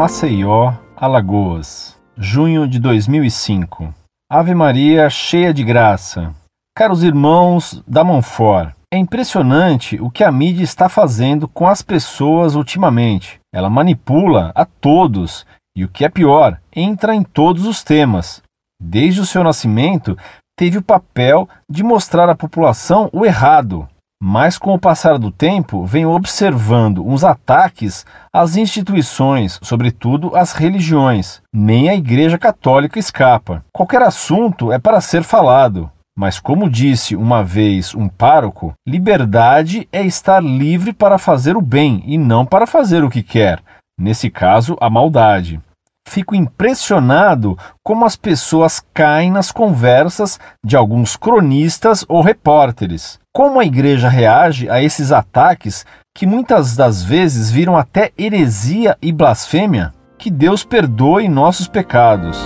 Maceió, Alagoas, junho de 2005. Ave Maria, cheia de graça. Caros irmãos da Monfort, é impressionante o que a mídia está fazendo com as pessoas ultimamente. Ela manipula a todos e, o que é pior, entra em todos os temas. Desde o seu nascimento, teve o papel de mostrar à população o errado, mas com o passar do tempo venho observando uns ataques às instituições, sobretudo às religiões. Nem a Igreja Católica escapa. Qualquer assunto é para ser falado. Mas, como disse uma vez um pároco, liberdade é estar livre para fazer o bem e não para fazer o que quer, nesse caso, a maldade. Fico impressionado como as pessoas caem nas conversas de alguns cronistas ou repórteres. Como a igreja reage a esses ataques que muitas das vezes viram até heresia e blasfêmia? Que Deus perdoe nossos pecados.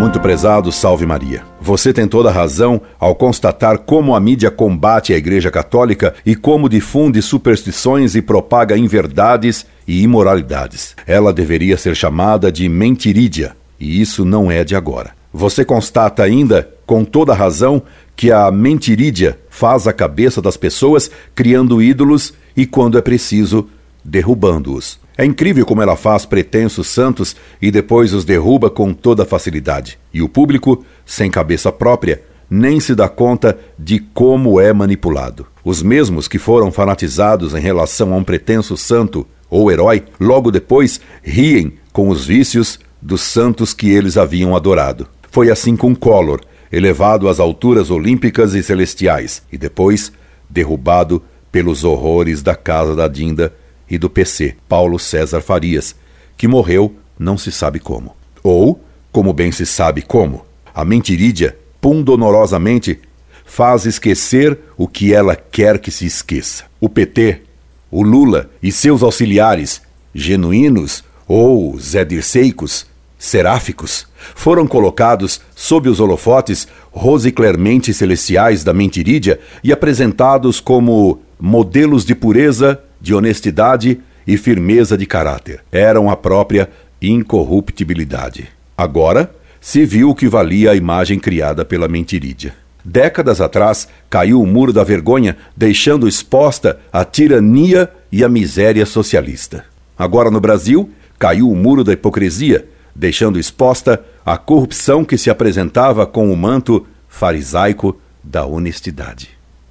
Muito prezado, salve Maria. Você tem toda a razão ao constatar como a mídia combate a Igreja Católica e como difunde superstições e propaga inverdades e imoralidades. Ela deveria ser chamada de mentirídia, e isso não é de agora. Você constata ainda, com toda razão, que a mentirídia faz a cabeça das pessoas criando ídolos e, quando é preciso, derrubando-os. É incrível como ela faz pretensos santos e depois os derruba com toda facilidade. E o público, sem cabeça própria, nem se dá conta de como é manipulado. Os mesmos que foram fanatizados em relação a um pretenso santo ou herói, logo depois riem com os vícios dos santos que eles haviam adorado. Foi assim com Collor, elevado às alturas olímpicas e celestiais, e depois derrubado pelos horrores da casa da Dinda e do PC, Paulo César Farias, que morreu não se sabe como. Ou, como bem se sabe como, a mentirídia, pundonorosamente, faz esquecer o que ela quer que se esqueça. O PT, o Lula e seus auxiliares, genuínos ou Zé Dirceicos, seráficos, foram colocados sob os holofotes rosiclermente celestiais da mentirídia e apresentados como modelos de pureza, de honestidade e firmeza de caráter. Eram a própria incorruptibilidade. Agora se viu o que valia a imagem criada pela mentirídia. Décadas atrás caiu o muro da vergonha, deixando exposta a tirania e a miséria socialista. Agora no Brasil, caiu o muro da hipocrisia, deixando exposta a corrupção que se apresentava com o manto farisaico da honestidade.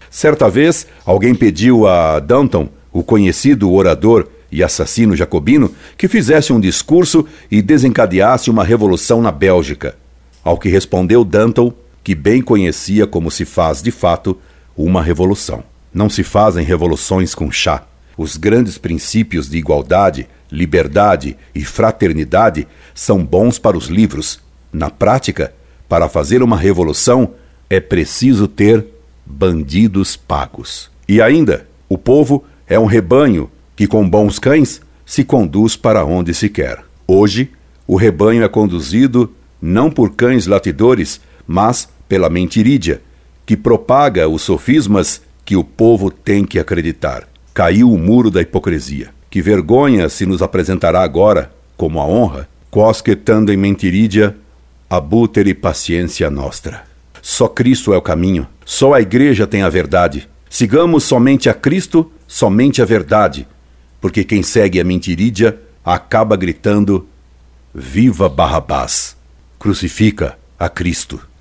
Certa vez, alguém pediu a Danton, o conhecido orador e assassino jacobino, que fizesse um discurso e desencadeasse uma revolução na Bélgica. Ao que respondeu Danton, que bem conhecia como se faz de fato uma revolução. Não se fazem revoluções com chá. Os grandes princípios de igualdade, liberdade e fraternidade são bons para os livros. Na prática, para fazer uma revolução, é preciso ter bandidos pagos. E ainda, o povo é um rebanho que, com bons cães, se conduz para onde se quer. Hoje, o rebanho é conduzido não por cães latidores, mas pela mentirídia, que propaga os sofismas que o povo tem que acreditar. Caiu o muro da hipocrisia. Que vergonha se nos apresentará agora, como a honra, quosque tandem mentirídia, abutere paciência nostra. Só Cristo é o caminho, só a Igreja tem a verdade. Sigamos somente a Cristo, somente a verdade, porque quem segue a mentirídia acaba gritando: Viva Barrabás! Crucifica a Cristo.